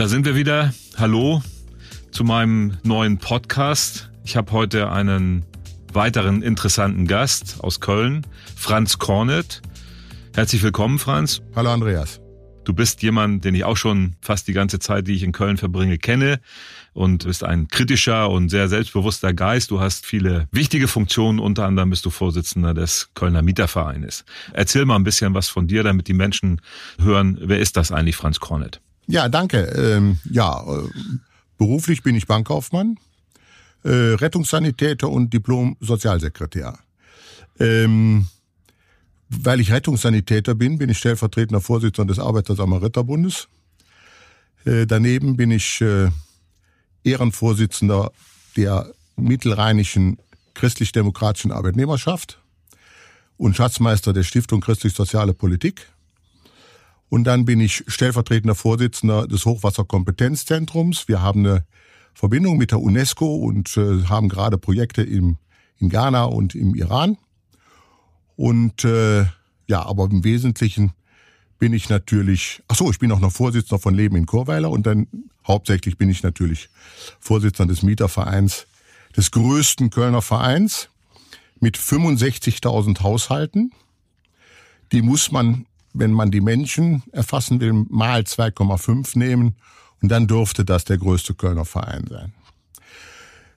da sind wir wieder. Hallo zu meinem neuen Podcast. Ich habe heute einen weiteren interessanten Gast aus Köln, Franz Kornet. Herzlich willkommen, Franz. Hallo, Andreas. Du bist jemand, den ich auch schon fast die ganze Zeit, die ich in Köln verbringe, kenne und bist ein kritischer und sehr selbstbewusster Geist. Du hast viele wichtige Funktionen, unter anderem bist du Vorsitzender des Kölner Mietervereines. Erzähl mal ein bisschen was von dir, damit die Menschen hören, wer ist das eigentlich, Franz Kornet? Ja, danke. Ähm, ja, äh, beruflich bin ich Bankkaufmann, äh, Rettungssanitäter und Diplom-Sozialsekretär. Ähm, weil ich Rettungssanitäter bin, bin ich stellvertretender Vorsitzender des Arbeiter-Samariter-Bundes. Äh, daneben bin ich äh, Ehrenvorsitzender der mittelrheinischen christlich-demokratischen Arbeitnehmerschaft und Schatzmeister der Stiftung Christlich-Soziale Politik. Und dann bin ich stellvertretender Vorsitzender des Hochwasserkompetenzzentrums. Wir haben eine Verbindung mit der UNESCO und äh, haben gerade Projekte im, in Ghana und im Iran. Und äh, ja, aber im Wesentlichen bin ich natürlich, ach so, ich bin auch noch Vorsitzender von Leben in Chorweiler und dann hauptsächlich bin ich natürlich Vorsitzender des Mietervereins, des größten Kölner Vereins mit 65.000 Haushalten. Die muss man, wenn man die Menschen erfassen will, mal 2,5 nehmen und dann dürfte das der größte Kölner Verein sein.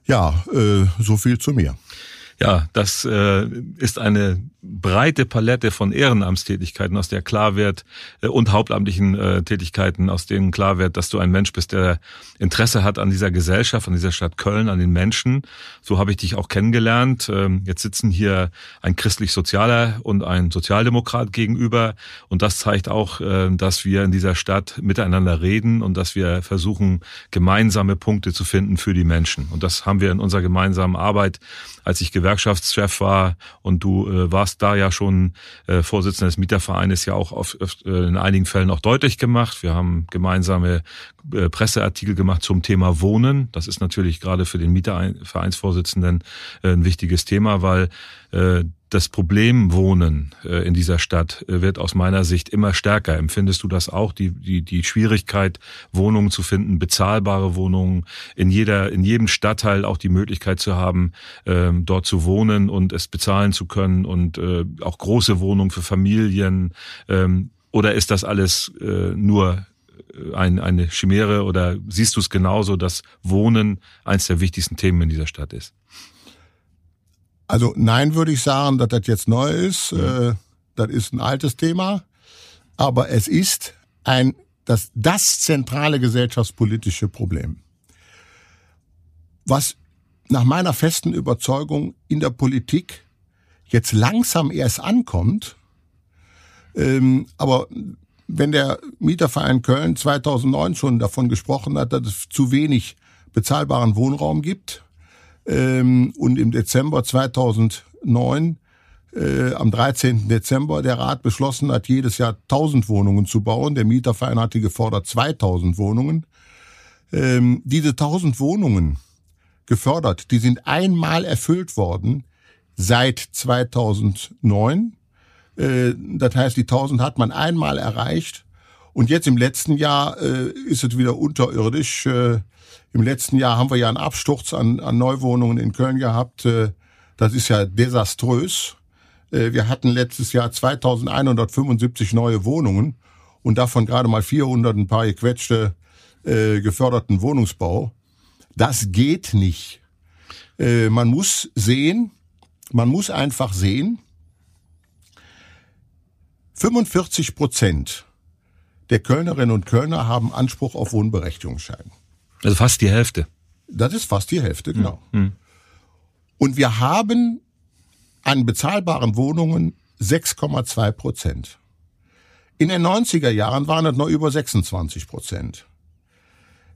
Ja, äh, so viel zu mir. Ja, das äh, ist eine breite Palette von Ehrenamtstätigkeiten, aus der klar wird, äh, und hauptamtlichen äh, Tätigkeiten, aus denen klar wird, dass du ein Mensch bist, der Interesse hat an dieser Gesellschaft, an dieser Stadt Köln, an den Menschen. So habe ich dich auch kennengelernt. Ähm, jetzt sitzen hier ein christlich-sozialer und ein Sozialdemokrat gegenüber. Und das zeigt auch, äh, dass wir in dieser Stadt miteinander reden und dass wir versuchen, gemeinsame Punkte zu finden für die Menschen. Und das haben wir in unserer gemeinsamen Arbeit, als ich Gewerkschaftschef war und du äh, warst da ja schon äh, Vorsitzender des Mietervereines ja auch auf, äh, in einigen Fällen auch deutlich gemacht. Wir haben gemeinsame äh, Presseartikel gemacht zum Thema Wohnen. Das ist natürlich gerade für den Mietervereinsvorsitzenden äh, ein wichtiges Thema, weil das Problem Wohnen äh, in dieser Stadt äh, wird aus meiner Sicht immer stärker. Empfindest du das auch? Die, die, die Schwierigkeit, Wohnungen zu finden, bezahlbare Wohnungen, in jeder, in jedem Stadtteil auch die Möglichkeit zu haben, ähm, dort zu wohnen und es bezahlen zu können und äh, auch große Wohnungen für Familien. Ähm, oder ist das alles äh, nur ein, eine Chimäre oder siehst du es genauso, dass Wohnen eines der wichtigsten Themen in dieser Stadt ist? Also nein, würde ich sagen, dass das jetzt neu ist. Äh, das ist ein altes Thema. Aber es ist ein, das, das zentrale gesellschaftspolitische Problem. Was nach meiner festen Überzeugung in der Politik jetzt langsam erst ankommt, ähm, aber wenn der Mieterverein Köln 2009 schon davon gesprochen hat, dass es zu wenig bezahlbaren Wohnraum gibt, ähm, und im Dezember 2009 äh, am 13. Dezember der Rat beschlossen hat, jedes Jahr 1000 Wohnungen zu bauen. Der Mieterverein hatte gefordert 2000 Wohnungen. Ähm, diese 1000 Wohnungen gefördert, die sind einmal erfüllt worden seit 2009. Äh, das heißt, die 1000 hat man einmal erreicht. Und jetzt im letzten Jahr äh, ist es wieder unterirdisch. Äh, im letzten Jahr haben wir ja einen Absturz an, an Neuwohnungen in Köln gehabt. Äh, das ist ja desaströs. Äh, wir hatten letztes Jahr 2175 neue Wohnungen und davon gerade mal 400 ein paar gequetschte äh, geförderten Wohnungsbau. Das geht nicht. Man muss sehen, man muss einfach sehen, 45 Prozent der Kölnerinnen und Kölner haben Anspruch auf Wohnberechtigungsschein. Also fast die Hälfte. Das ist fast die Hälfte, genau. Mhm. Und wir haben an bezahlbaren Wohnungen 6,2 Prozent. In den 90er Jahren waren es noch über 26 Prozent.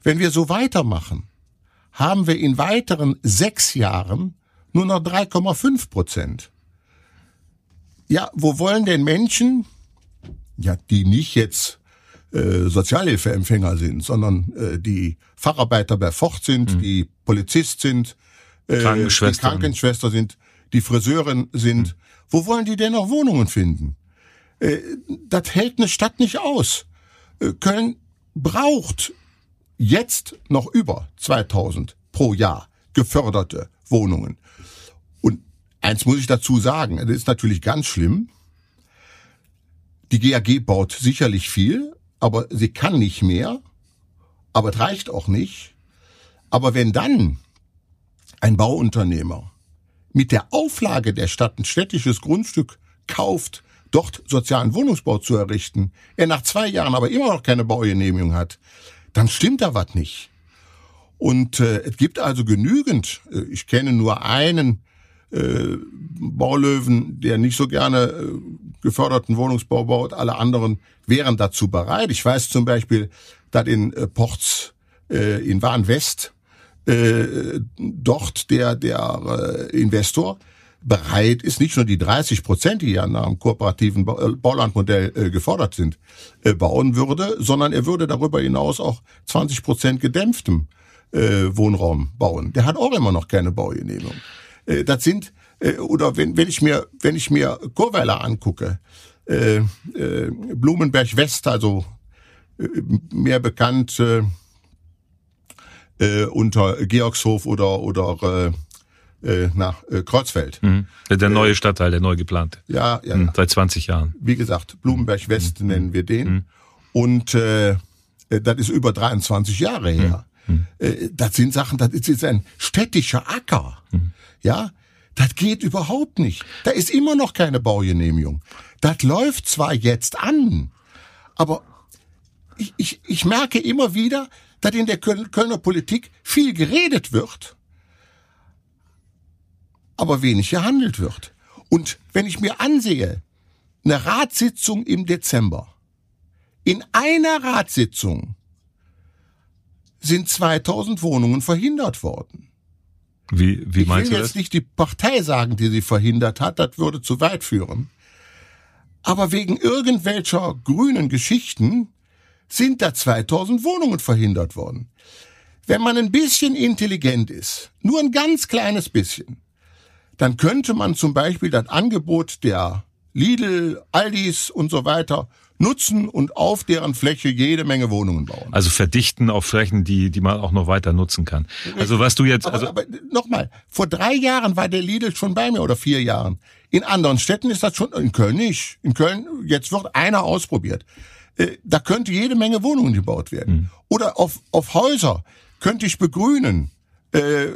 Wenn wir so weitermachen, haben wir in weiteren sechs Jahren nur noch 3,5 Prozent. Ja, wo wollen denn Menschen, ja, die nicht jetzt äh, Sozialhilfeempfänger sind, sondern äh, die Facharbeiter bei Fort sind, mhm. die Polizist sind, äh, die Krankenschwester sind, die Friseurin sind. Mhm. Wo wollen die denn noch Wohnungen finden? Äh, das hält eine Stadt nicht aus. Äh, Köln braucht jetzt noch über 2000 pro Jahr geförderte Wohnungen. Und eins muss ich dazu sagen, das ist natürlich ganz schlimm. Die GAG baut sicherlich viel, aber sie kann nicht mehr, aber es reicht auch nicht. Aber wenn dann ein Bauunternehmer mit der Auflage der Stadt ein städtisches Grundstück kauft, dort sozialen Wohnungsbau zu errichten, er nach zwei Jahren aber immer noch keine Baugenehmigung hat, dann stimmt da was nicht. Und äh, es gibt also genügend, äh, ich kenne nur einen äh, Baulöwen, der nicht so gerne äh, geförderten Wohnungsbau baut, alle anderen wären dazu bereit. Ich weiß zum Beispiel, dass in äh, Ports äh, in Warnwest äh, dort der, der äh, Investor bereit ist, nicht nur die 30 Prozent, die ja nach dem kooperativen äh, Baulandmodell äh, gefordert sind, äh, bauen würde, sondern er würde darüber hinaus auch 20 Prozent gedämpftem äh, Wohnraum bauen. Der hat auch immer noch keine Baugenehmigung. Äh, das sind äh, oder wenn, wenn ich mir wenn ich mir Chorweiler angucke, äh, äh, Blumenberg West, also äh, mehr bekannt äh, äh, unter Georgshof oder oder äh, äh, nach äh, Kreuzfeld. Mhm. Der neue Stadtteil, der neu geplante. Ja, ja. Mhm, seit 20 Jahren. Wie gesagt, Blumenberg West mhm. nennen wir den. Mhm. Und äh, äh, das ist über 23 Jahre her. Mhm. Äh, das sind Sachen, das ist jetzt ein städtischer Acker. Mhm. Ja, das geht überhaupt nicht. Da ist immer noch keine Baugenehmigung. Das läuft zwar jetzt an, aber ich, ich, ich merke immer wieder, dass in der Kölner Politik viel geredet wird, aber wenig gehandelt wird. Und wenn ich mir ansehe, eine Ratssitzung im Dezember, in einer Ratssitzung sind 2000 Wohnungen verhindert worden. Wie, wie meinst ich will du jetzt nicht die Partei sagen, die sie verhindert hat, das würde zu weit führen. Aber wegen irgendwelcher grünen Geschichten sind da 2000 Wohnungen verhindert worden. Wenn man ein bisschen intelligent ist, nur ein ganz kleines bisschen, dann könnte man zum Beispiel das Angebot der Lidl, Aldis und so weiter nutzen und auf deren Fläche jede Menge Wohnungen bauen. Also verdichten auf Flächen, die, die man auch noch weiter nutzen kann. Also was du jetzt, aber, also aber nochmal, vor drei Jahren war der Lidl schon bei mir oder vier Jahren. In anderen Städten ist das schon, in Köln nicht. In Köln, jetzt wird einer ausprobiert. Äh, da könnte jede Menge Wohnungen gebaut werden. Mhm. Oder auf, auf Häuser könnte ich begrünen. Äh,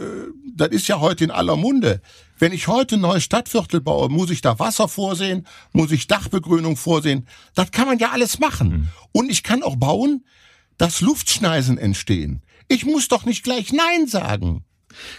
das ist ja heute in aller Munde. Wenn ich heute ein neues Stadtviertel baue, muss ich da Wasser vorsehen, muss ich Dachbegrünung vorsehen. Das kann man ja alles machen. Mhm. Und ich kann auch bauen, dass Luftschneisen entstehen. Ich muss doch nicht gleich Nein sagen.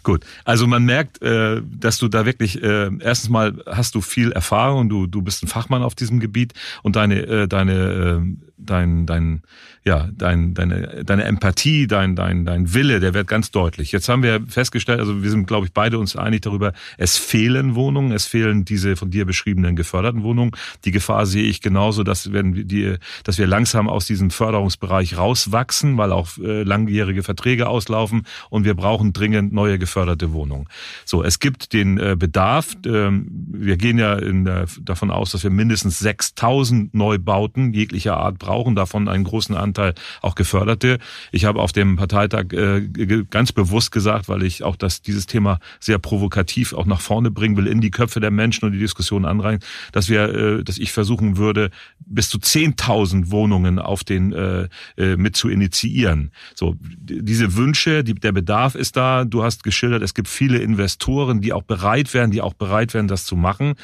Gut, also man merkt, äh, dass du da wirklich äh, erstens mal hast du viel Erfahrung, du du bist ein Fachmann auf diesem Gebiet und deine äh, deine dein dein ja, dein, deine, deine Empathie, dein, dein, dein Wille, der wird ganz deutlich. Jetzt haben wir festgestellt, also wir sind, glaube ich, beide uns einig darüber, es fehlen Wohnungen, es fehlen diese von dir beschriebenen geförderten Wohnungen. Die Gefahr sehe ich genauso, dass, werden die, dass wir langsam aus diesem Förderungsbereich rauswachsen, weil auch äh, langjährige Verträge auslaufen und wir brauchen dringend neue geförderte Wohnungen. So, es gibt den äh, Bedarf. Ähm, wir gehen ja in der, davon aus, dass wir mindestens 6000 Neubauten jeglicher Art brauchen, davon einen großen Anteil Anteil auch geförderte. Ich habe auf dem Parteitag äh, ganz bewusst gesagt, weil ich auch das, dieses Thema sehr provokativ auch nach vorne bringen will, in die Köpfe der Menschen und die Diskussion anreihen, dass wir, äh, dass ich versuchen würde, bis zu 10.000 Wohnungen auf den äh, äh, mit zu initiieren. So diese Wünsche, die, der Bedarf ist da. Du hast geschildert, es gibt viele Investoren, die auch bereit wären, die auch bereit wären, das zu machen.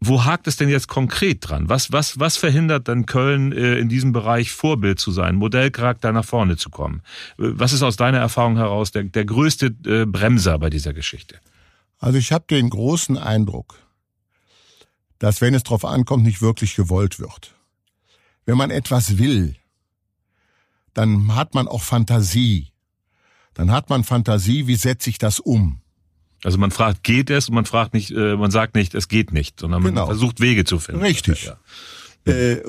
Wo hakt es denn jetzt konkret dran? Was, was, was verhindert dann Köln äh, in diesem Bereich Vorbild zu sein, Modellcharakter nach vorne zu kommen? Äh, was ist aus deiner Erfahrung heraus der, der größte äh, Bremser bei dieser Geschichte? Also ich habe den großen Eindruck, dass wenn es darauf ankommt, nicht wirklich gewollt wird. Wenn man etwas will, dann hat man auch Fantasie. Dann hat man Fantasie, wie setze ich das um? Also man fragt, geht es? Und man fragt nicht, äh, man sagt nicht, es geht nicht, sondern man genau. versucht Wege zu finden. Richtig. Ja. Äh,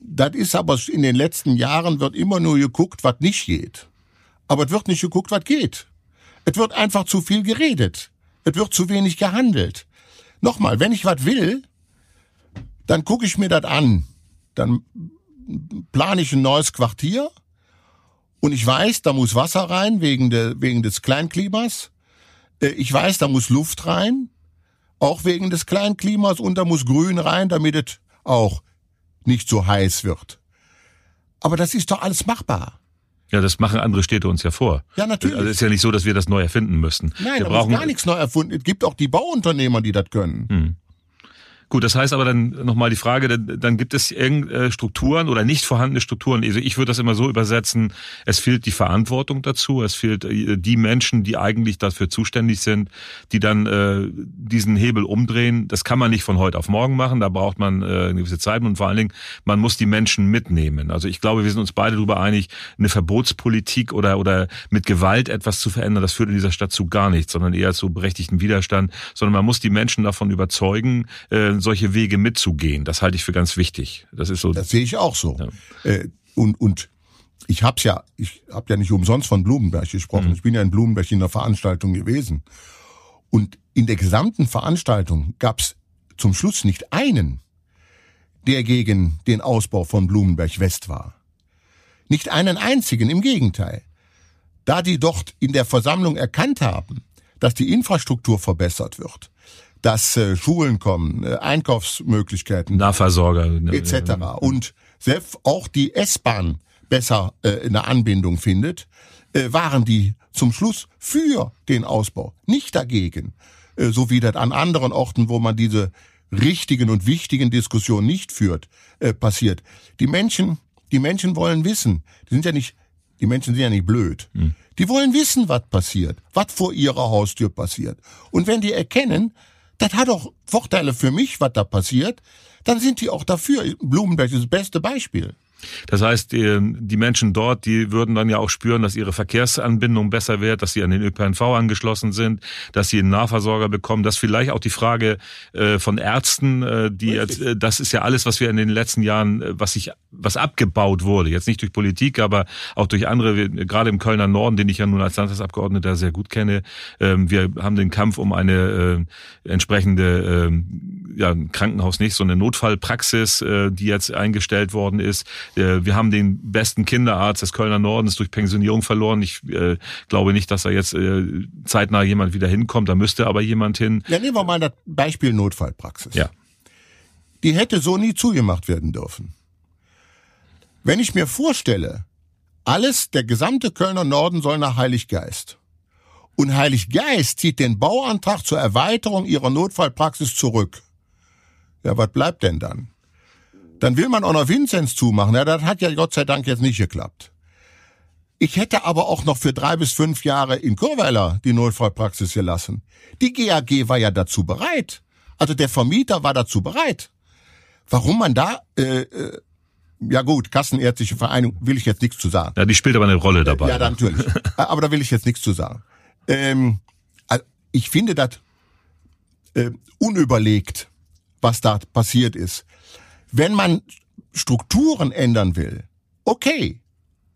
das ist aber in den letzten Jahren wird immer nur geguckt, was nicht geht. Aber es wird nicht geguckt, was geht. Es wird einfach zu viel geredet. Es wird zu wenig gehandelt. Nochmal, wenn ich was will, dann gucke ich mir das an. Dann plane ich ein neues Quartier Und ich weiß, da muss Wasser rein wegen, der, wegen des Kleinklimas. Äh, ich weiß, da muss Luft rein, auch wegen des Kleinklimas. Und da muss Grün rein, damit es auch nicht so heiß wird. Aber das ist doch alles machbar. Ja, das machen andere Städte uns ja vor. Ja, natürlich. Also es ist ja nicht so, dass wir das neu erfinden müssten. Nein, wir da brauchen gar nichts neu erfunden. Es gibt auch die Bauunternehmer, die das können. Hm. Gut, das heißt aber dann nochmal die Frage, dann, dann gibt es irgendeine Strukturen oder nicht vorhandene Strukturen. Also ich würde das immer so übersetzen, es fehlt die Verantwortung dazu, es fehlt äh, die Menschen, die eigentlich dafür zuständig sind, die dann äh, diesen Hebel umdrehen. Das kann man nicht von heute auf morgen machen, da braucht man äh, eine gewisse Zeit und vor allen Dingen, man muss die Menschen mitnehmen. Also ich glaube, wir sind uns beide darüber einig, eine Verbotspolitik oder, oder mit Gewalt etwas zu verändern, das führt in dieser Stadt zu gar nichts, sondern eher zu berechtigten Widerstand, sondern man muss die Menschen davon überzeugen, äh, solche Wege mitzugehen. Das halte ich für ganz wichtig. Das ist so. Das sehe ich auch so. Ja. Äh, und und ich hab's ja, ich habe ja nicht umsonst von Blumenberg gesprochen. Mhm. Ich bin ja in Blumenberg in der Veranstaltung gewesen. Und in der gesamten Veranstaltung gab's zum Schluss nicht einen, der gegen den Ausbau von Blumenberg West war. Nicht einen einzigen, im Gegenteil. Da die dort in der Versammlung erkannt haben, dass die Infrastruktur verbessert wird, dass äh, Schulen kommen, äh, Einkaufsmöglichkeiten, Nahversorger etc. Und selbst auch die S-Bahn besser äh, eine Anbindung findet, äh, waren die zum Schluss für den Ausbau, nicht dagegen, äh, so wie das an anderen Orten, wo man diese richtigen und wichtigen Diskussionen nicht führt, äh, passiert. Die Menschen, die Menschen wollen wissen, die sind ja nicht, die Menschen sind ja nicht blöd. Hm. Die wollen wissen, was passiert, was vor ihrer Haustür passiert. Und wenn die erkennen, das hat auch Vorteile für mich, was da passiert, dann sind die auch dafür. Blumenberg ist das beste Beispiel. Das heißt, die, Menschen dort, die würden dann ja auch spüren, dass ihre Verkehrsanbindung besser wird, dass sie an den ÖPNV angeschlossen sind, dass sie einen Nahversorger bekommen, dass vielleicht auch die Frage äh, von Ärzten, äh, die jetzt, äh, das ist ja alles, was wir in den letzten Jahren, was sich, was abgebaut wurde, jetzt nicht durch Politik, aber auch durch andere, gerade im Kölner Norden, den ich ja nun als Landtagsabgeordneter sehr gut kenne. Ähm, wir haben den Kampf um eine entsprechende, äh, ja, Krankenhaus nicht, so eine Notfallpraxis, die jetzt eingestellt worden ist wir haben den besten Kinderarzt des Kölner Nordens durch Pensionierung verloren. Ich äh, glaube nicht, dass da jetzt äh, zeitnah jemand wieder hinkommt. Da müsste aber jemand hin. Ja, nehmen wir mal das Beispiel Notfallpraxis. Ja. Die hätte so nie zugemacht werden dürfen. Wenn ich mir vorstelle, alles, der gesamte Kölner Norden soll nach Heiliggeist. Und Heiliggeist zieht den Bauantrag zur Erweiterung ihrer Notfallpraxis zurück. Ja, was bleibt denn dann? Dann will man auch noch Vinzenz zumachen. Ja, das hat ja Gott sei Dank jetzt nicht geklappt. Ich hätte aber auch noch für drei bis fünf Jahre in Kurweiler die Notfallpraxis gelassen. Die GAG war ja dazu bereit. Also der Vermieter war dazu bereit. Warum man da, äh, äh, ja gut, Kassenärztliche Vereinigung will ich jetzt nichts zu sagen. Ja, die spielt aber eine Rolle dabei. Ja, natürlich. aber da will ich jetzt nichts zu sagen. Ähm, ich finde das äh, unüberlegt, was da passiert ist. Wenn man Strukturen ändern will, okay,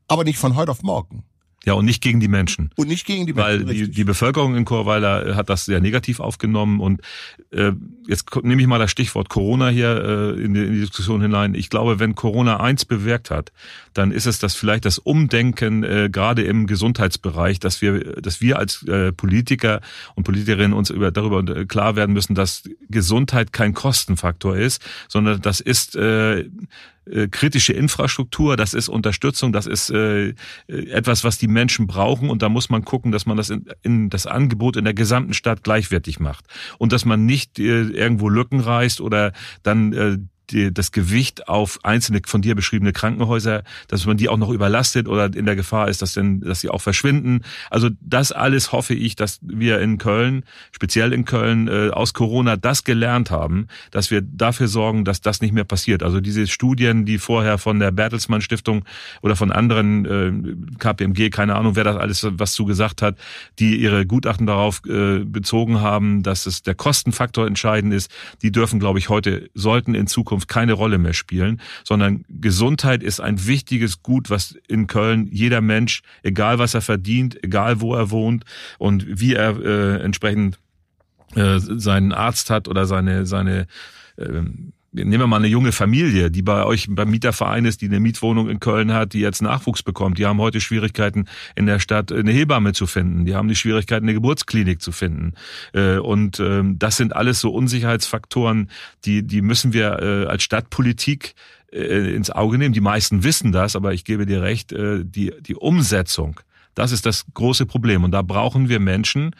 aber nicht von heute auf morgen. Ja, und nicht gegen die Menschen. Und nicht gegen die Menschen. Weil die, die Bevölkerung in Chorweiler hat das sehr negativ aufgenommen. Und äh, jetzt nehme ich mal das Stichwort Corona hier äh, in, die, in die Diskussion hinein. Ich glaube, wenn Corona eins bewirkt hat, dann ist es das vielleicht das Umdenken äh, gerade im Gesundheitsbereich, dass wir, dass wir als äh, Politiker und Politikerinnen uns über, darüber klar werden müssen, dass Gesundheit kein Kostenfaktor ist, sondern das ist äh, äh, kritische Infrastruktur, das ist Unterstützung, das ist äh, etwas, was die Menschen brauchen. Und da muss man gucken, dass man das in, in das Angebot in der gesamten Stadt gleichwertig macht. Und dass man nicht äh, irgendwo Lücken reißt oder dann äh, die, das Gewicht auf einzelne von dir beschriebene Krankenhäuser, dass man die auch noch überlastet oder in der Gefahr ist, dass denn, dass sie auch verschwinden. Also das alles hoffe ich, dass wir in Köln, speziell in Köln, äh, aus Corona das gelernt haben, dass wir dafür sorgen, dass das nicht mehr passiert. Also diese Studien, die vorher von der Bertelsmann Stiftung oder von anderen äh, KPMG, keine Ahnung, wer das alles was zu gesagt hat, die ihre Gutachten darauf äh, bezogen haben, dass es der Kostenfaktor entscheidend ist, die dürfen, glaube ich, heute sollten in Zukunft Zukunft keine Rolle mehr spielen, sondern Gesundheit ist ein wichtiges Gut, was in Köln jeder Mensch, egal was er verdient, egal wo er wohnt und wie er äh, entsprechend äh, seinen Arzt hat oder seine seine äh, nehmen wir mal eine junge Familie, die bei euch beim Mieterverein ist, die eine Mietwohnung in Köln hat, die jetzt Nachwuchs bekommt. Die haben heute Schwierigkeiten in der Stadt eine Hebamme zu finden. Die haben die Schwierigkeiten eine Geburtsklinik zu finden. Äh, und ähm, das sind alles so Unsicherheitsfaktoren, die die müssen wir äh, als Stadtpolitik äh, ins Auge nehmen. Die meisten wissen das, aber ich gebe dir recht, die die Umsetzung, das ist das große Problem und da brauchen wir Menschen,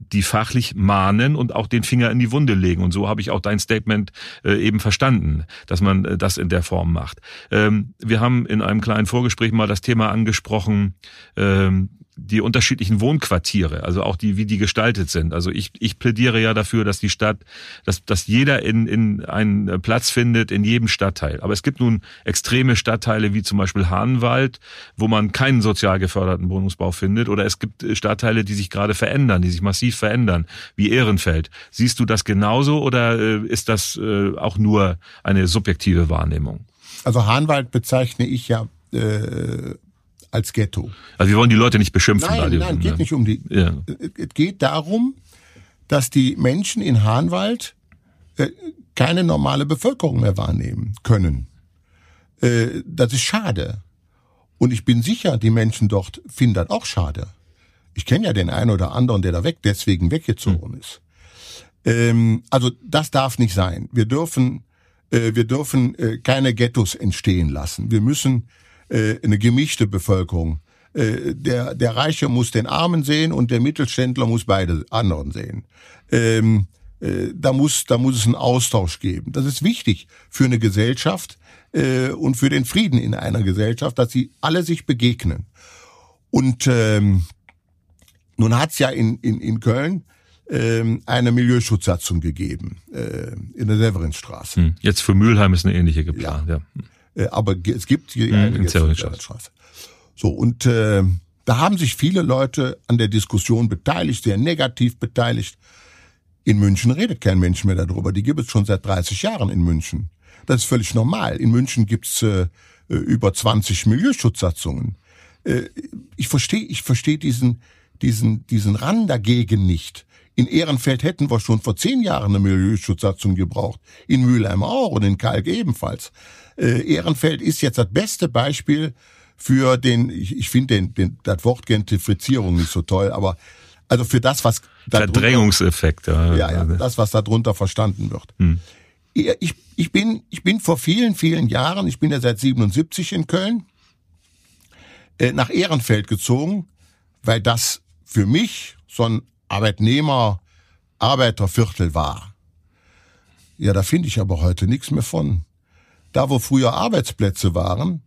die fachlich mahnen und auch den Finger in die Wunde legen. Und so habe ich auch dein Statement äh, eben verstanden, dass man äh, das in der Form macht. Ähm, wir haben in einem kleinen Vorgespräch mal das Thema angesprochen, ähm, die unterschiedlichen Wohnquartiere, also auch die, wie die gestaltet sind. Also ich, ich plädiere ja dafür, dass die Stadt, dass, dass jeder in, in einen Platz findet in jedem Stadtteil. Aber es gibt nun extreme Stadtteile wie zum Beispiel Hahnwald, wo man keinen sozial geförderten Wohnungsbau findet. Oder es gibt Stadtteile, die sich gerade verändern, die sich massiv verändern, wie Ehrenfeld. Siehst du das genauso oder äh, ist das äh, auch nur eine subjektive Wahrnehmung? Also Hahnwald bezeichne ich ja äh, als Ghetto. Also wir wollen die Leute nicht beschimpfen. Nein, nein, geht nicht um die. Ja. Es geht darum, dass die Menschen in Hahnwald äh, keine normale Bevölkerung mehr wahrnehmen können. Äh, das ist schade. Und ich bin sicher, die Menschen dort finden das auch schade. Ich kenne ja den einen oder anderen, der da weg, deswegen weggezogen hm. ist. Ähm, also das darf nicht sein. Wir dürfen, äh, wir dürfen äh, keine Ghettos entstehen lassen. Wir müssen äh, eine gemischte Bevölkerung. Äh, der, der Reiche muss den Armen sehen und der Mittelständler muss beide anderen sehen. Ähm, äh, da muss, da muss es einen Austausch geben. Das ist wichtig für eine Gesellschaft äh, und für den Frieden in einer Gesellschaft, dass sie alle sich begegnen. Und ähm, nun hat's ja in, in, in Köln ähm, eine Milieuschutzsatzung gegeben äh, in der Severinstraße. Hm. Jetzt für Mülheim ist eine ähnliche geplant. Ja. ja. Äh, aber es gibt hier eine mhm, Straße. So, und äh, da haben sich viele Leute an der Diskussion beteiligt, sehr negativ beteiligt. In München redet kein Mensch mehr darüber. Die gibt es schon seit 30 Jahren in München. Das ist völlig normal. In München gibt's äh, äh, über 20 Milieuschutzsatzungen. Äh, ich verstehe ich versteh diesen, diesen, diesen Rang dagegen nicht. In Ehrenfeld hätten wir schon vor zehn Jahren eine Milieuschutzsatzung gebraucht. In Mülheim auch und in Kalk ebenfalls. Äh, Ehrenfeld ist jetzt das beste Beispiel für den, ich, ich finde den, den, das Wort Gentrifizierung nicht so toll, aber also für das, was Verdrängungseffekt, ja, ja, ja, das, was darunter verstanden wird. Hm. Ich, ich bin, ich bin vor vielen, vielen Jahren, ich bin ja seit 77 in Köln, äh, nach Ehrenfeld gezogen, weil das für mich so ein Arbeitnehmer, Arbeiterviertel war. Ja, da finde ich aber heute nichts mehr von. Da, wo früher Arbeitsplätze waren,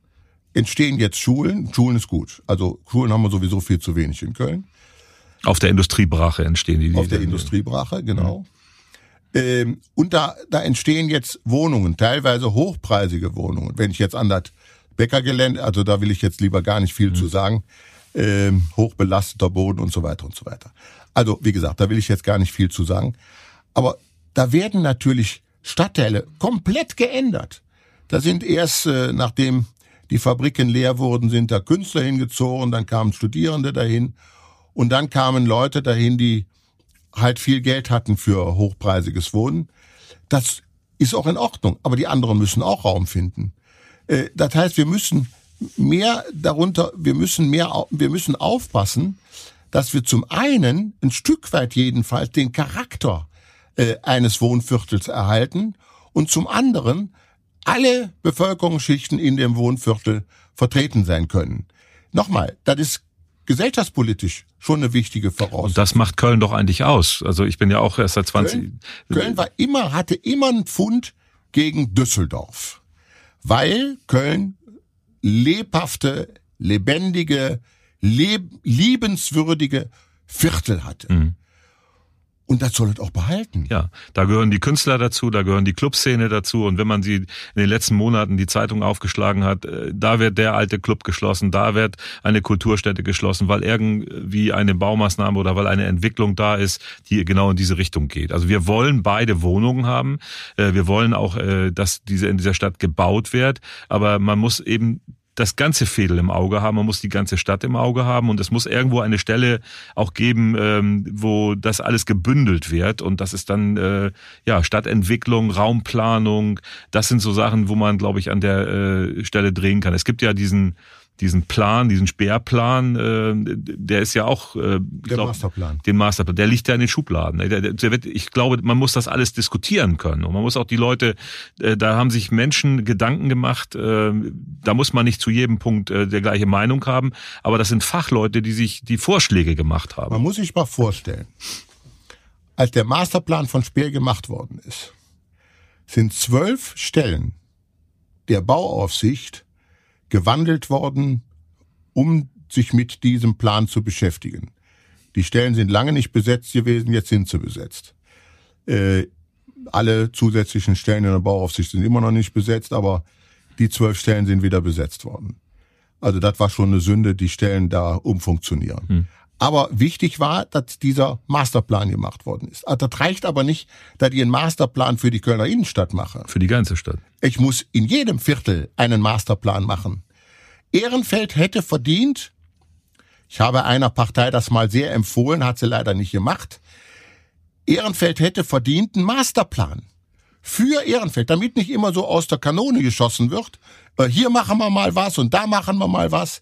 entstehen jetzt Schulen. Schulen ist gut. Also Schulen haben wir sowieso viel zu wenig in Köln. Auf der Industriebrache entstehen die. Auf der Industriebrache, genau. Ja. Ähm, und da, da entstehen jetzt Wohnungen, teilweise hochpreisige Wohnungen. Wenn ich jetzt an das Bäckergelände, also da will ich jetzt lieber gar nicht viel mhm. zu sagen, ähm, hochbelasteter Boden und so weiter und so weiter. Also, wie gesagt, da will ich jetzt gar nicht viel zu sagen. Aber da werden natürlich Stadtteile komplett geändert. Da sind erst, äh, nachdem die Fabriken leer wurden, sind da Künstler hingezogen, dann kamen Studierende dahin und dann kamen Leute dahin, die halt viel Geld hatten für hochpreisiges Wohnen. Das ist auch in Ordnung, aber die anderen müssen auch Raum finden. Äh, das heißt, wir müssen mehr darunter, wir müssen mehr, wir müssen aufpassen, dass wir zum einen ein Stück weit jedenfalls den Charakter äh, eines Wohnviertels erhalten und zum anderen alle Bevölkerungsschichten in dem Wohnviertel vertreten sein können. Nochmal, das ist gesellschaftspolitisch schon eine wichtige Voraussetzung. Und das macht Köln doch eigentlich aus. Also ich bin ja auch erst seit 20. Köln, Köln war immer, hatte immer einen Pfund gegen Düsseldorf. Weil Köln lebhafte, lebendige, leb liebenswürdige Viertel hatte. Mhm. Und das soll es auch behalten. Ja, da gehören die Künstler dazu, da gehören die Clubszene dazu. Und wenn man sie in den letzten Monaten die Zeitung aufgeschlagen hat, äh, da wird der alte Club geschlossen, da wird eine Kulturstätte geschlossen, weil irgendwie eine Baumaßnahme oder weil eine Entwicklung da ist, die genau in diese Richtung geht. Also wir wollen beide Wohnungen haben. Äh, wir wollen auch, äh, dass diese in dieser Stadt gebaut wird. Aber man muss eben das ganze Fädel im Auge haben, man muss die ganze Stadt im Auge haben. Und es muss irgendwo eine Stelle auch geben, ähm, wo das alles gebündelt wird. Und das ist dann äh, ja Stadtentwicklung, Raumplanung, das sind so Sachen, wo man glaube ich an der äh, Stelle drehen kann. Es gibt ja diesen diesen Plan, diesen Sperrplan, äh, der ist ja auch äh, der glaub, Masterplan. Den Masterplan, der liegt ja in den Schubladen. Der, wird, ich glaube, man muss das alles diskutieren können und man muss auch die Leute, äh, da haben sich Menschen Gedanken gemacht. Äh, da muss man nicht zu jedem Punkt äh, der gleiche Meinung haben, aber das sind Fachleute, die sich die Vorschläge gemacht haben. Man muss sich mal vorstellen, als der Masterplan von Speer gemacht worden ist, sind zwölf Stellen der Bauaufsicht gewandelt worden, um sich mit diesem Plan zu beschäftigen. Die Stellen sind lange nicht besetzt gewesen, jetzt sind sie besetzt. Äh, alle zusätzlichen Stellen in der Bauaufsicht sind immer noch nicht besetzt, aber die zwölf Stellen sind wieder besetzt worden. Also das war schon eine Sünde, die Stellen da umfunktionieren. Hm. Aber wichtig war, dass dieser Masterplan gemacht worden ist. Also das reicht aber nicht, dass ich einen Masterplan für die Kölner Innenstadt mache. Für die ganze Stadt. Ich muss in jedem Viertel einen Masterplan machen. Ehrenfeld hätte verdient, ich habe einer Partei das mal sehr empfohlen, hat sie leider nicht gemacht, Ehrenfeld hätte verdient einen Masterplan für Ehrenfeld, damit nicht immer so aus der Kanone geschossen wird. Äh, hier machen wir mal was und da machen wir mal was,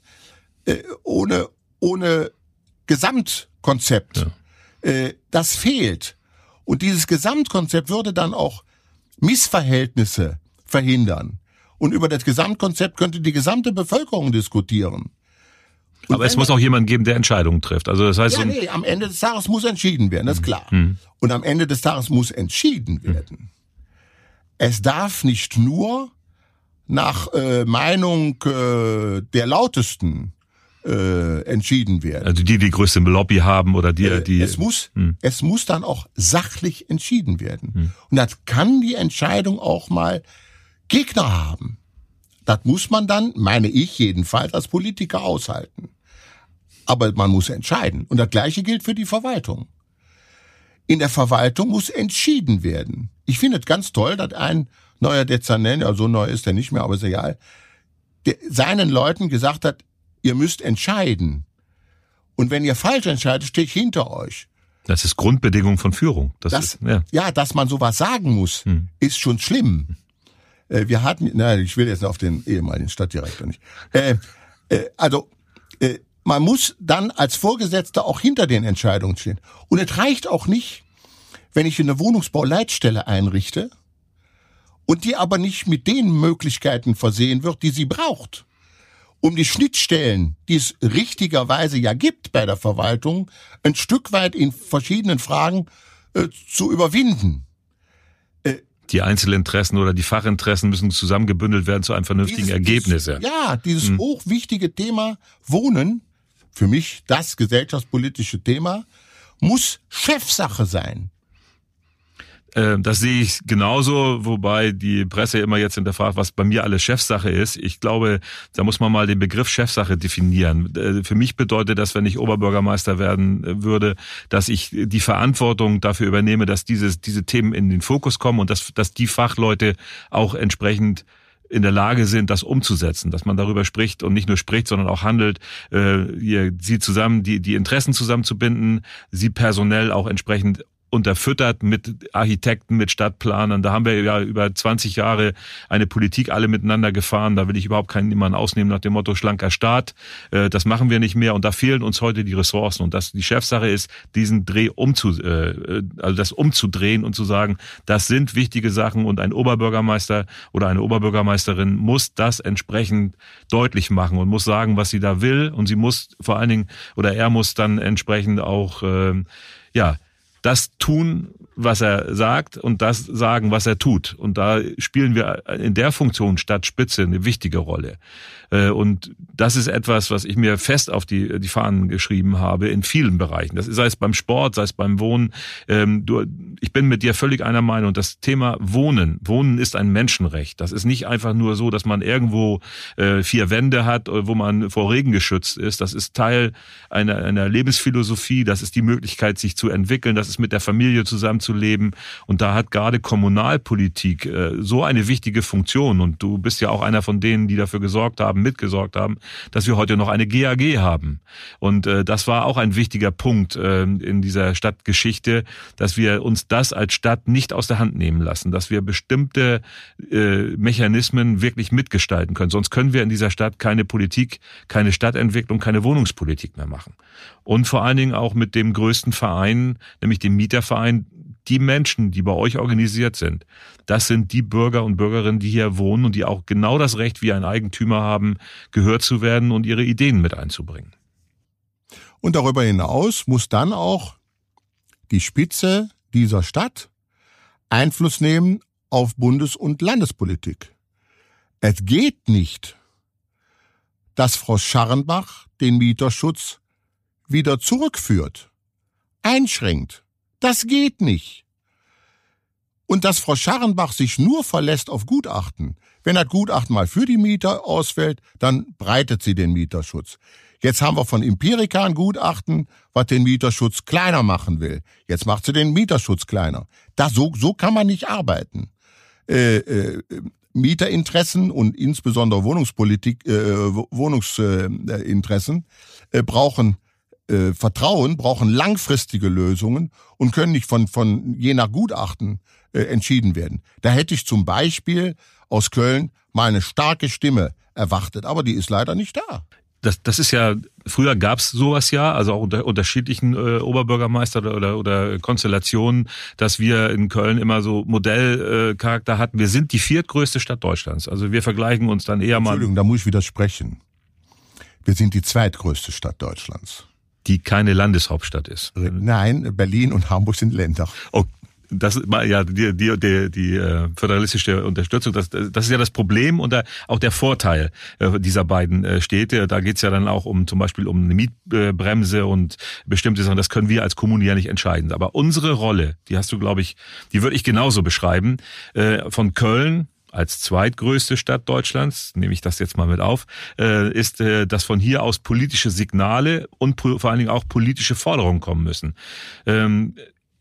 äh, ohne, ohne Gesamtkonzept. Ja. Äh, das fehlt. Und dieses Gesamtkonzept würde dann auch Missverhältnisse verhindern. Und über das Gesamtkonzept könnte die gesamte Bevölkerung diskutieren. Und Aber es muss auch jemand geben, der Entscheidungen trifft. Also das heißt, ja, so nee, am Ende des Tages muss entschieden werden, das ist klar. Mhm. Und am Ende des Tages muss entschieden werden. Mhm. Es darf nicht nur nach äh, Meinung äh, der Lautesten äh, entschieden werden. Also die, die größte Lobby haben oder die, äh, die. Es muss, hm. es muss dann auch sachlich entschieden werden. Hm. Und das kann die Entscheidung auch mal Gegner haben. Das muss man dann, meine ich jedenfalls, als Politiker aushalten. Aber man muss entscheiden. Und das Gleiche gilt für die Verwaltung. In der Verwaltung muss entschieden werden. Ich finde es ganz toll, dass ein neuer Dezernent, ja, so neu ist er nicht mehr, aber ist egal, seinen Leuten gesagt hat, Ihr müsst entscheiden. Und wenn ihr falsch entscheidet, stehe ich hinter euch. Das ist Grundbedingung von Führung. Das, das ist, ja. ja, dass man sowas sagen muss, hm. ist schon schlimm. Äh, wir hatten, nein, ich will jetzt auf den ehemaligen Stadtdirektor nicht. Äh, äh, also, äh, man muss dann als Vorgesetzter auch hinter den Entscheidungen stehen. Und es reicht auch nicht, wenn ich eine Wohnungsbauleitstelle einrichte und die aber nicht mit den Möglichkeiten versehen wird, die sie braucht um die Schnittstellen, die es richtigerweise ja gibt bei der Verwaltung, ein Stück weit in verschiedenen Fragen äh, zu überwinden. Äh, die Einzelinteressen oder die Fachinteressen müssen zusammengebündelt werden zu einem vernünftigen dieses, Ergebnis. Ja, ja dieses hm. hochwichtige Thema Wohnen, für mich das gesellschaftspolitische Thema, muss Chefsache sein. Äh, das sehe ich genauso, wobei die Presse immer jetzt hinterfragt, was bei mir alles Chefsache ist. Ich glaube, da muss man mal den Begriff Chefsache definieren. Äh, für mich bedeutet das, wenn ich Oberbürgermeister werden äh, würde, dass ich die Verantwortung dafür übernehme, dass dieses, diese Themen in den Fokus kommen und dass, dass die Fachleute auch entsprechend in der Lage sind, das umzusetzen, dass man darüber spricht und nicht nur spricht, sondern auch handelt, äh, hier, sie zusammen, die, die Interessen zusammenzubinden, sie personell auch entsprechend unterfüttert mit Architekten, mit Stadtplanern. Da haben wir ja über 20 Jahre eine Politik alle miteinander gefahren. Da will ich überhaupt keinen niemanden ausnehmen nach dem Motto schlanker Staat. Äh, das machen wir nicht mehr und da fehlen uns heute die Ressourcen. Und das die Chefsache ist, diesen Dreh umzu, äh, also das umzudrehen und zu sagen, das sind wichtige Sachen und ein Oberbürgermeister oder eine Oberbürgermeisterin muss das entsprechend deutlich machen und muss sagen, was sie da will und sie muss vor allen Dingen oder er muss dann entsprechend auch äh, ja das tun, was er sagt und das sagen, was er tut. Und da spielen wir in der Funktion statt Spitze eine wichtige Rolle. Äh, und das ist etwas, was ich mir fest auf die, die Fahnen geschrieben habe in vielen Bereichen. Das sei es beim Sport, sei es beim Wohnen. Ähm, du, ich bin mit dir völlig einer Meinung. Das Thema Wohnen, Wohnen ist ein Menschenrecht. Das ist nicht einfach nur so, dass man irgendwo äh, vier Wände hat, äh, wo man vor Regen geschützt ist. Das ist Teil einer, einer Lebensphilosophie. Das ist die Möglichkeit, sich zu entwickeln. Das ist mit der Familie zusammen zu leben. Und da hat gerade Kommunalpolitik äh, so eine wichtige Funktion. Und du bist ja auch einer von denen, die dafür gesorgt haben, mitgesorgt haben, dass wir heute noch eine GAG haben. Und äh, das war auch ein wichtiger Punkt äh, in dieser Stadtgeschichte, dass wir uns das als Stadt nicht aus der Hand nehmen lassen, dass wir bestimmte Mechanismen wirklich mitgestalten können. Sonst können wir in dieser Stadt keine Politik, keine Stadtentwicklung, keine Wohnungspolitik mehr machen. Und vor allen Dingen auch mit dem größten Verein, nämlich dem Mieterverein, die Menschen, die bei euch organisiert sind, das sind die Bürger und Bürgerinnen, die hier wohnen und die auch genau das Recht wie ein Eigentümer haben, gehört zu werden und ihre Ideen mit einzubringen. Und darüber hinaus muss dann auch die Spitze dieser Stadt Einfluss nehmen auf Bundes- und Landespolitik. Es geht nicht, dass Frau Scharrenbach den Mieterschutz wieder zurückführt, einschränkt. Das geht nicht. Und dass Frau Scharrenbach sich nur verlässt auf Gutachten. Wenn das Gutachten mal für die Mieter ausfällt, dann breitet sie den Mieterschutz. Jetzt haben wir von Empirika ein Gutachten, was den Mieterschutz kleiner machen will. Jetzt macht sie den Mieterschutz kleiner. Das, so, so kann man nicht arbeiten. Äh, äh, Mieterinteressen und insbesondere Wohnungspolitik, äh, Wohnungsinteressen äh, brauchen äh, Vertrauen, brauchen langfristige Lösungen und können nicht von, von je nach Gutachten äh, entschieden werden. Da hätte ich zum Beispiel aus Köln mal eine starke Stimme erwartet, aber die ist leider nicht da das, das ist ja, früher gab's sowas ja, also auch unter unterschiedlichen äh, Oberbürgermeister oder, oder, oder Konstellationen, dass wir in Köln immer so Modellcharakter äh, hatten. Wir sind die viertgrößte Stadt Deutschlands. Also wir vergleichen uns dann eher mal. Entschuldigung, da muss ich widersprechen. Wir sind die zweitgrößte Stadt Deutschlands. Die keine Landeshauptstadt ist. Nein, Berlin und Hamburg sind Länder. Oh, das ja die die die, die äh, föderalistische Unterstützung das das ist ja das Problem und auch der Vorteil äh, dieser beiden äh, Städte da geht's ja dann auch um zum Beispiel um eine Mietbremse und bestimmte Sachen das können wir als Kommune ja nicht entscheiden aber unsere Rolle die hast du glaube ich die würde ich genauso beschreiben von Köln als zweitgrößte Stadt Deutschlands, nehme ich das jetzt mal mit auf, ist, dass von hier aus politische Signale und vor allen Dingen auch politische Forderungen kommen müssen.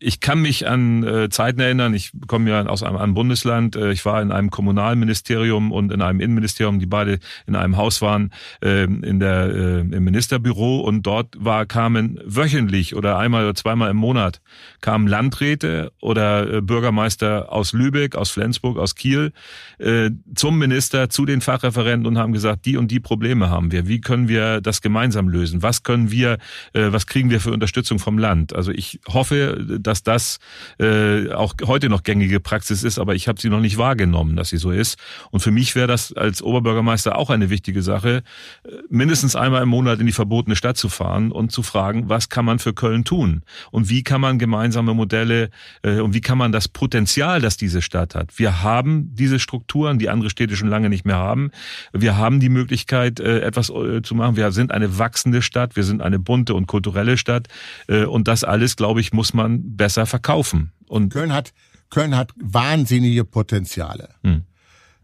Ich kann mich an äh, Zeiten erinnern, ich komme ja aus einem, einem Bundesland, äh, ich war in einem Kommunalministerium und in einem Innenministerium, die beide in einem Haus waren, äh, in der, äh, im Ministerbüro und dort war, kamen wöchentlich oder einmal oder zweimal im Monat kamen Landräte oder äh, Bürgermeister aus Lübeck, aus Flensburg, aus Kiel äh, zum Minister, zu den Fachreferenten und haben gesagt, die und die Probleme haben wir. Wie können wir das gemeinsam lösen? Was können wir, äh, was kriegen wir für Unterstützung vom Land? Also ich hoffe, dass das äh, auch heute noch gängige Praxis ist, aber ich habe sie noch nicht wahrgenommen, dass sie so ist. Und für mich wäre das als Oberbürgermeister auch eine wichtige Sache, äh, mindestens einmal im Monat in die verbotene Stadt zu fahren und zu fragen, was kann man für Köln tun? Und wie kann man gemeinsame Modelle äh, und wie kann man das Potenzial, das diese Stadt hat? Wir haben diese Strukturen, die andere Städte schon lange nicht mehr haben. Wir haben die Möglichkeit, äh, etwas äh, zu machen. Wir sind eine wachsende Stadt, wir sind eine bunte und kulturelle Stadt. Äh, und das alles, glaube ich, muss man besser verkaufen. Und Köln hat, Köln hat wahnsinnige Potenziale, hm.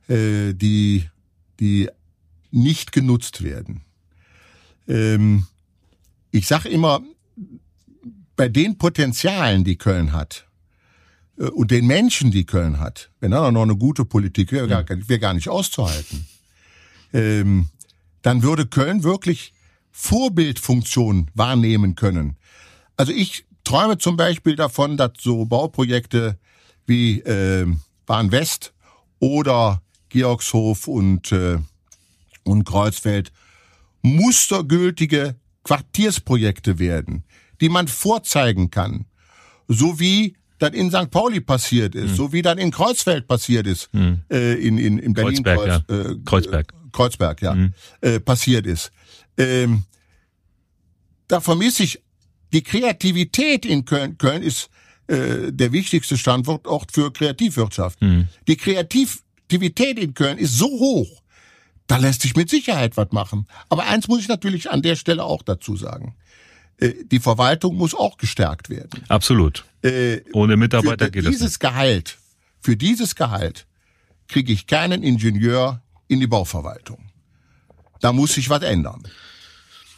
äh, die, die nicht genutzt werden. Ähm, ich sage immer, bei den Potenzialen, die Köln hat, äh, und den Menschen, die Köln hat, wenn dann noch eine gute Politik wäre, gar, hm. wär gar nicht auszuhalten, ähm, dann würde Köln wirklich Vorbildfunktion wahrnehmen können. Also ich träume zum Beispiel davon, dass so Bauprojekte wie äh, Bahn West oder Georgshof und, äh, und Kreuzfeld mustergültige Quartiersprojekte werden, die man vorzeigen kann. So wie das in St. Pauli passiert ist, hm. so wie das in Kreuzfeld passiert ist, hm. äh, in, in, in Berlin. Kreuzberg, Kreuz, ja. Äh, Kreuzberg. Kreuzberg, ja, hm. äh, passiert ist. Ähm, da vermisse ich die Kreativität in Köln, Köln ist äh, der wichtigste Standort für Kreativwirtschaft. Mhm. Die Kreativität in Köln ist so hoch, da lässt sich mit Sicherheit was machen. Aber eins muss ich natürlich an der Stelle auch dazu sagen. Äh, die Verwaltung muss auch gestärkt werden. Absolut. Äh, Ohne Mitarbeiter geht es nicht. Dieses Gehalt, für dieses Gehalt kriege ich keinen Ingenieur in die Bauverwaltung. Da muss sich was ändern.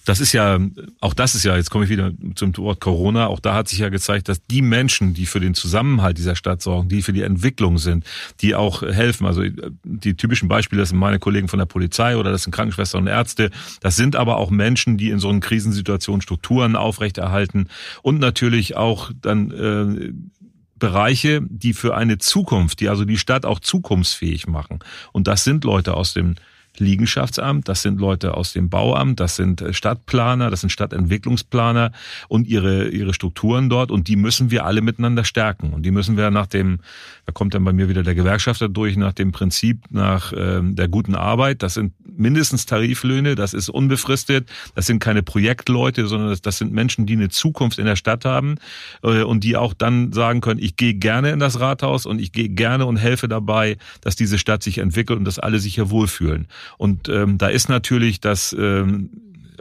Das ist ja, auch das ist ja, jetzt komme ich wieder zum Wort Corona, auch da hat sich ja gezeigt, dass die Menschen, die für den Zusammenhalt dieser Stadt sorgen, die für die Entwicklung sind, die auch helfen, also die typischen Beispiele, das sind meine Kollegen von der Polizei oder das sind Krankenschwestern und Ärzte, das sind aber auch Menschen, die in so einer Krisensituation Strukturen aufrechterhalten und natürlich auch dann äh, Bereiche, die für eine Zukunft, die also die Stadt auch zukunftsfähig machen. Und das sind Leute aus dem Liegenschaftsamt, das sind Leute aus dem Bauamt, das sind äh, Stadtplaner, das sind Stadtentwicklungsplaner und ihre, ihre Strukturen dort und die müssen wir alle miteinander stärken und die müssen wir nach dem, da kommt dann bei mir wieder der Gewerkschafter durch, nach dem Prinzip nach äh, der guten Arbeit, das sind mindestens Tariflöhne, das ist unbefristet, das sind keine Projektleute, sondern das, das sind Menschen, die eine Zukunft in der Stadt haben äh, und die auch dann sagen können, ich gehe gerne in das Rathaus und ich gehe gerne und helfe dabei, dass diese Stadt sich entwickelt und dass alle sich hier wohlfühlen. Und ähm, da ist natürlich das ähm,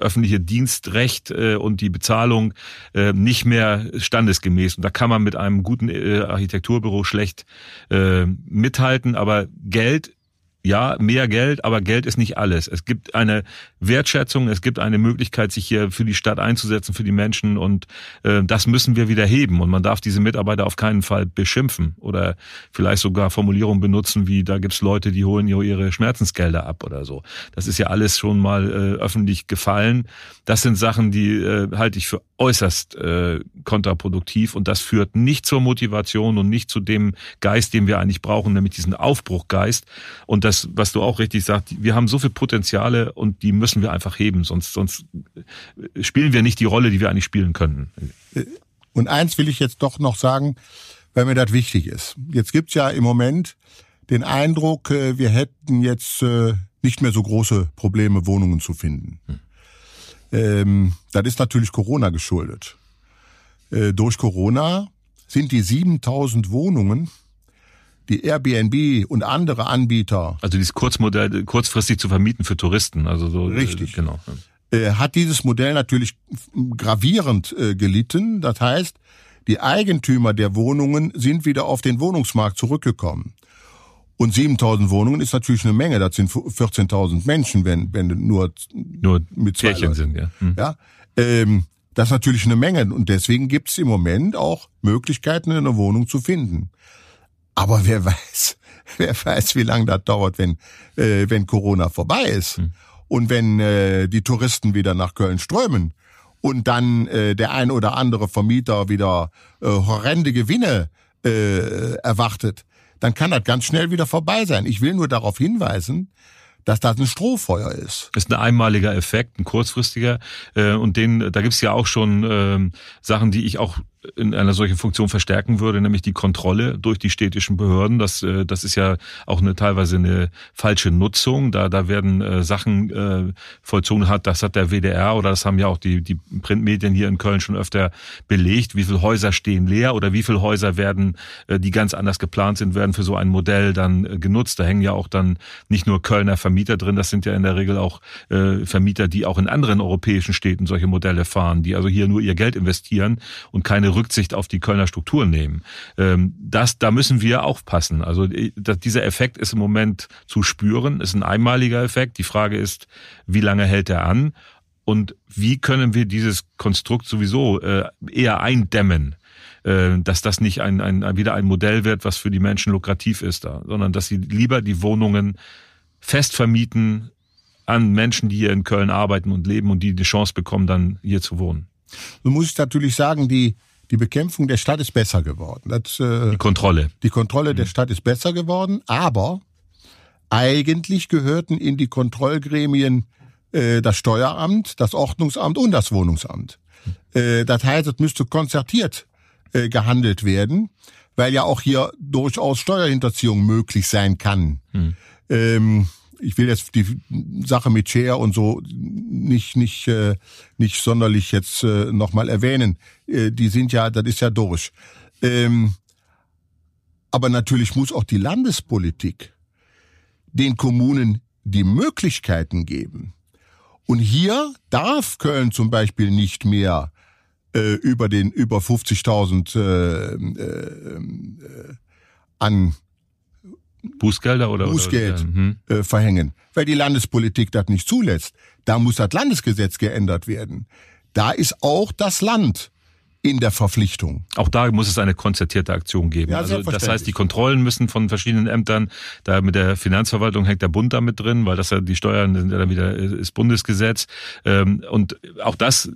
öffentliche Dienstrecht äh, und die Bezahlung äh, nicht mehr standesgemäß. Und da kann man mit einem guten äh, Architekturbüro schlecht äh, mithalten. Aber Geld ja, mehr Geld, aber Geld ist nicht alles. Es gibt eine Wertschätzung, es gibt eine Möglichkeit, sich hier für die Stadt einzusetzen, für die Menschen und äh, das müssen wir wieder heben und man darf diese Mitarbeiter auf keinen Fall beschimpfen oder vielleicht sogar Formulierungen benutzen wie, da gibt's Leute, die holen ihre Schmerzensgelder ab oder so. Das ist ja alles schon mal äh, öffentlich gefallen. Das sind Sachen, die äh, halte ich für äußerst äh, kontraproduktiv und das führt nicht zur Motivation und nicht zu dem Geist, den wir eigentlich brauchen, nämlich diesen Aufbruchgeist und das das, was du auch richtig sagst, wir haben so viele Potenziale und die müssen wir einfach heben, sonst, sonst spielen wir nicht die Rolle, die wir eigentlich spielen könnten. Und eins will ich jetzt doch noch sagen, weil mir das wichtig ist. Jetzt gibt's ja im Moment den Eindruck, äh, wir hätten jetzt äh, nicht mehr so große Probleme, Wohnungen zu finden. Hm. Ähm, das ist natürlich Corona geschuldet. Äh, durch Corona sind die 7000 Wohnungen, die Airbnb und andere Anbieter. Also dieses Kurzmodell, kurzfristig zu vermieten für Touristen, also so. Äh, Richtig. Genau. Äh, hat dieses Modell natürlich gravierend äh, gelitten. Das heißt, die Eigentümer der Wohnungen sind wieder auf den Wohnungsmarkt zurückgekommen. Und 7000 Wohnungen ist natürlich eine Menge. Das sind 14.000 Menschen, wenn, wenn nur, nur mit zwei Pärchen sind, ja. Hm. ja ähm, das ist natürlich eine Menge. Und deswegen gibt es im Moment auch Möglichkeiten, eine Wohnung zu finden. Aber wer weiß, wer weiß, wie lange das dauert, wenn, äh, wenn Corona vorbei ist. Hm. Und wenn äh, die Touristen wieder nach Köln strömen und dann äh, der ein oder andere Vermieter wieder äh, horrende Gewinne äh, erwartet, dann kann das ganz schnell wieder vorbei sein. Ich will nur darauf hinweisen, dass das ein Strohfeuer ist. Das ist ein einmaliger Effekt, ein kurzfristiger. Äh, und den, da gibt's ja auch schon äh, Sachen, die ich auch in einer solchen Funktion verstärken würde, nämlich die Kontrolle durch die städtischen Behörden. Das, äh, das ist ja auch eine teilweise eine falsche Nutzung. Da, da werden äh, Sachen äh, vollzogen hat. Das hat der WDR oder das haben ja auch die, die Printmedien hier in Köln schon öfter belegt. Wie viele Häuser stehen leer oder wie viele Häuser werden, die ganz anders geplant sind, werden für so ein Modell dann genutzt. Da hängen ja auch dann nicht nur Kölner Vermieter drin. Das sind ja in der Regel auch Vermieter, die auch in anderen europäischen Städten solche Modelle fahren, die also hier nur ihr Geld investieren und keine Rücksicht auf die Kölner Struktur nehmen. Ähm, das, da müssen wir aufpassen. Also äh, dieser Effekt ist im Moment zu spüren, ist ein einmaliger Effekt. Die Frage ist, wie lange hält er an? Und wie können wir dieses Konstrukt sowieso äh, eher eindämmen? Äh, dass das nicht ein, ein, wieder ein Modell wird, was für die Menschen lukrativ ist da, sondern dass sie lieber die Wohnungen fest vermieten an Menschen, die hier in Köln arbeiten und leben und die die Chance bekommen, dann hier zu wohnen. Nun muss ich natürlich sagen, die die Bekämpfung der Stadt ist besser geworden. Das, äh, die Kontrolle. Die Kontrolle der mhm. Stadt ist besser geworden, aber eigentlich gehörten in die Kontrollgremien äh, das Steueramt, das Ordnungsamt und das Wohnungsamt. Äh, das heißt, es müsste konzertiert äh, gehandelt werden, weil ja auch hier durchaus Steuerhinterziehung möglich sein kann. Hm. Ähm, ich will jetzt die Sache mit Share und so nicht nicht äh, nicht sonderlich jetzt äh, nochmal erwähnen. Äh, die sind ja, das ist ja durch. Ähm, aber natürlich muss auch die Landespolitik den Kommunen die Möglichkeiten geben. Und hier darf Köln zum Beispiel nicht mehr äh, über den über 50.000 äh, äh, äh, an Bußgelder oder Bußgeld oder, hm. äh, verhängen, weil die Landespolitik das nicht zulässt. Da muss das Landesgesetz geändert werden. Da ist auch das Land in der Verpflichtung. Auch da muss es eine konzertierte Aktion geben. Ja, also das heißt, die Kontrollen müssen von verschiedenen Ämtern, da mit der Finanzverwaltung hängt der Bund damit drin, weil das ja die Steuern sind ja dann wieder ist Bundesgesetz. Ähm, und auch das,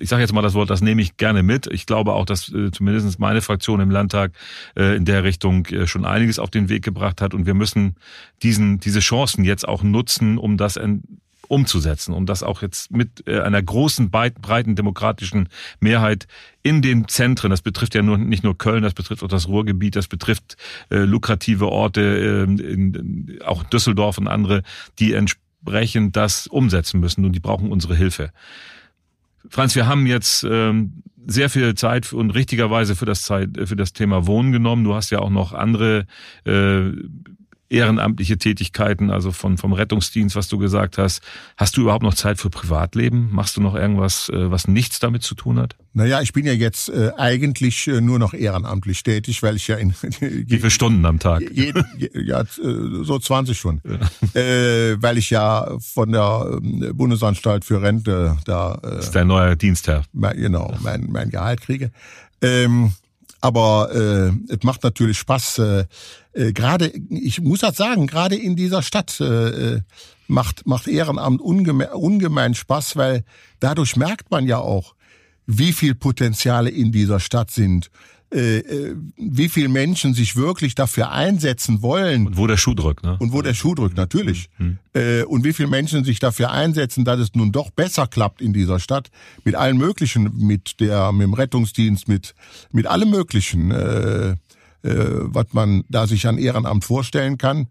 ich sage jetzt mal das Wort, das nehme ich gerne mit. Ich glaube auch, dass äh, zumindest meine Fraktion im Landtag äh, in der Richtung äh, schon einiges auf den Weg gebracht hat. Und wir müssen diesen, diese Chancen jetzt auch nutzen, um das umzusetzen und das auch jetzt mit äh, einer großen, breiten demokratischen Mehrheit in den Zentren, das betrifft ja nur, nicht nur Köln, das betrifft auch das Ruhrgebiet, das betrifft äh, lukrative Orte, äh, in, auch Düsseldorf und andere, die entsprechend das umsetzen müssen und die brauchen unsere Hilfe. Franz, wir haben jetzt ähm, sehr viel Zeit und richtigerweise für das Zeit, für das Thema Wohnen genommen. Du hast ja auch noch andere äh, ehrenamtliche Tätigkeiten, also von, vom Rettungsdienst, was du gesagt hast. Hast du überhaupt noch Zeit für Privatleben? Machst du noch irgendwas, äh, was nichts damit zu tun hat? Naja, ich bin ja jetzt äh, eigentlich äh, nur noch ehrenamtlich tätig, weil ich ja in... Wie viele Stunden am Tag? Jeden, ja, äh, so 20 Stunden. Ja. Äh, weil ich ja von der äh, Bundesanstalt für Rente da... Äh, das ist dein neuer Dienstherr. Mein, genau, mein, mein Gehalt kriege. Ähm, aber äh, es macht natürlich Spaß. Äh, äh, gerade, ich muss das sagen, gerade in dieser Stadt äh, äh, macht macht Ehrenamt ungemein, ungemein Spaß, weil dadurch merkt man ja auch, wie viel Potenziale in dieser Stadt sind wie viel Menschen sich wirklich dafür einsetzen wollen. Und wo der Schuh drückt, ne? Und wo der Schuh drückt, natürlich. Mhm. Äh, und wie viel Menschen sich dafür einsetzen, dass es nun doch besser klappt in dieser Stadt. Mit allen möglichen, mit der, mit dem Rettungsdienst, mit, mit allem möglichen, äh, äh, was man da sich an Ehrenamt vorstellen kann.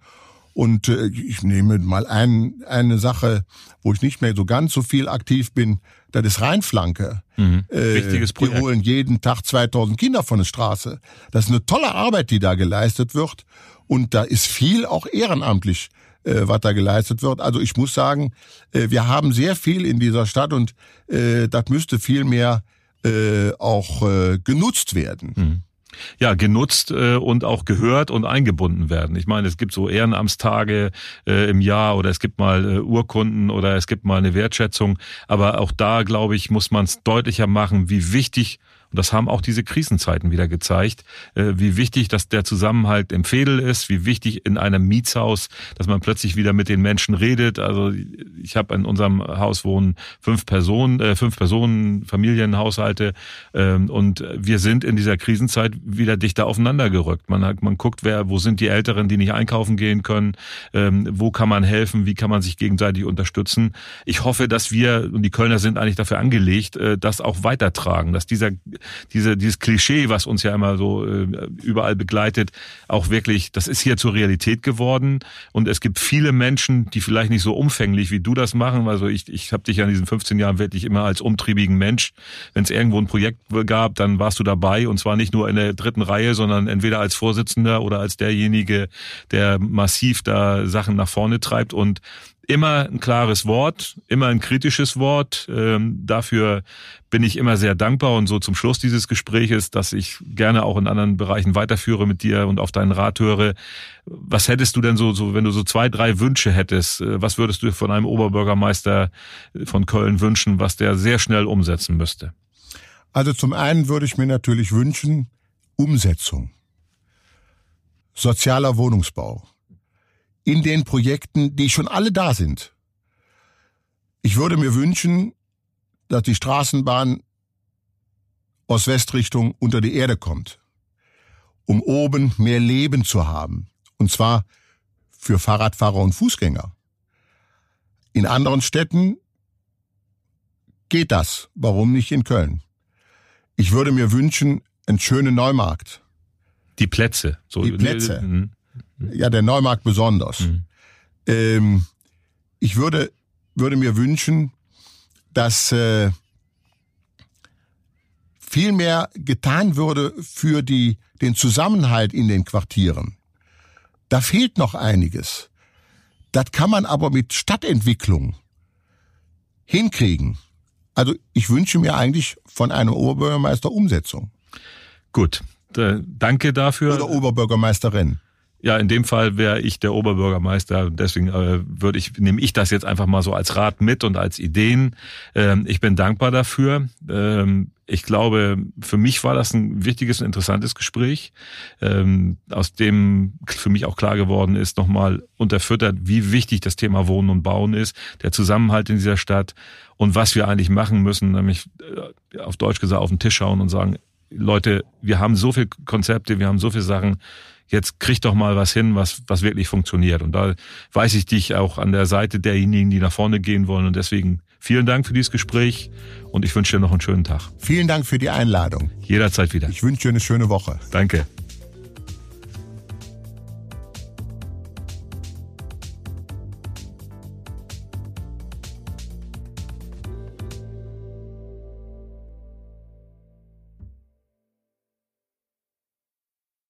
Und äh, ich nehme mal ein, eine Sache, wo ich nicht mehr so ganz so viel aktiv bin, das ist Rheinflanke. Mhm. Wichtiges Projekt. Die holen jeden Tag 2000 Kinder von der Straße. Das ist eine tolle Arbeit, die da geleistet wird. Und da ist viel auch ehrenamtlich, äh, was da geleistet wird. Also ich muss sagen, äh, wir haben sehr viel in dieser Stadt und äh, das müsste viel mehr äh, auch äh, genutzt werden. Mhm ja, genutzt äh, und auch gehört und eingebunden werden. Ich meine, es gibt so Ehrenamtstage äh, im Jahr oder es gibt mal äh, Urkunden oder es gibt mal eine Wertschätzung. Aber auch da, glaube ich, muss man es deutlicher machen, wie wichtig und das haben auch diese Krisenzeiten wieder gezeigt, äh, wie wichtig, dass der Zusammenhalt im Fädel ist, wie wichtig in einem Mietshaus, dass man plötzlich wieder mit den Menschen redet. Also ich habe in unserem Haus wohnen fünf Personen, äh, fünf Personen, Familienhaushalte ähm, und wir sind in dieser Krisenzeit wieder dichter aufeinander gerückt. Man hat, man guckt, wer, wo sind die Älteren, die nicht einkaufen gehen können, ähm, wo kann man helfen, wie kann man sich gegenseitig unterstützen. Ich hoffe, dass wir und die Kölner sind eigentlich dafür angelegt, äh, das auch weitertragen, dass dieser diese, dieses Klischee, was uns ja immer so äh, überall begleitet, auch wirklich, das ist hier zur Realität geworden. Und es gibt viele Menschen, die vielleicht nicht so umfänglich wie du das machen. Also ich, ich habe dich ja in diesen 15 Jahren wirklich immer als umtriebigen Mensch. Wenn es irgendwo ein Projekt gab, dann warst du dabei und zwar nicht nur in der dritten Reihe, sondern entweder als Vorsitzender oder als derjenige, der massiv da Sachen nach vorne treibt. Und immer ein klares Wort, immer ein kritisches Wort. Ähm, dafür bin ich immer sehr dankbar und so zum Schluss dieses Gespräches, dass ich gerne auch in anderen Bereichen weiterführe mit dir und auf deinen Rat höre. Was hättest du denn so, so wenn du so zwei, drei Wünsche hättest, äh, was würdest du von einem Oberbürgermeister von Köln wünschen, was der sehr schnell umsetzen müsste? Also zum einen würde ich mir natürlich wünschen, Umsetzung. Sozialer Wohnungsbau in den Projekten, die schon alle da sind. Ich würde mir wünschen, dass die Straßenbahn aus Westrichtung unter die Erde kommt, um oben mehr Leben zu haben, und zwar für Fahrradfahrer und Fußgänger. In anderen Städten geht das, warum nicht in Köln? Ich würde mir wünschen, einen schönen Neumarkt. Die Plätze. So. Die Plätze. Mhm. Ja, der Neumarkt besonders. Mhm. Ähm, ich würde, würde mir wünschen, dass äh, viel mehr getan würde für die, den Zusammenhalt in den Quartieren. Da fehlt noch einiges. Das kann man aber mit Stadtentwicklung hinkriegen. Also ich wünsche mir eigentlich von einem Oberbürgermeister Umsetzung. Gut, danke dafür. Oder Oberbürgermeisterin. Ja, in dem Fall wäre ich der Oberbürgermeister. Deswegen äh, würde ich nehme ich das jetzt einfach mal so als Rat mit und als Ideen. Ähm, ich bin dankbar dafür. Ähm, ich glaube, für mich war das ein wichtiges und interessantes Gespräch, ähm, aus dem für mich auch klar geworden ist, nochmal unterfüttert, wie wichtig das Thema Wohnen und Bauen ist, der Zusammenhalt in dieser Stadt und was wir eigentlich machen müssen, nämlich äh, auf Deutsch gesagt auf den Tisch schauen und sagen, Leute, wir haben so viele Konzepte, wir haben so viele Sachen, jetzt krieg doch mal was hin, was, was wirklich funktioniert. Und da weiß ich dich auch an der Seite derjenigen, die nach vorne gehen wollen. Und deswegen vielen Dank für dieses Gespräch und ich wünsche dir noch einen schönen Tag. Vielen Dank für die Einladung. Jederzeit wieder. Ich wünsche dir eine schöne Woche. Danke.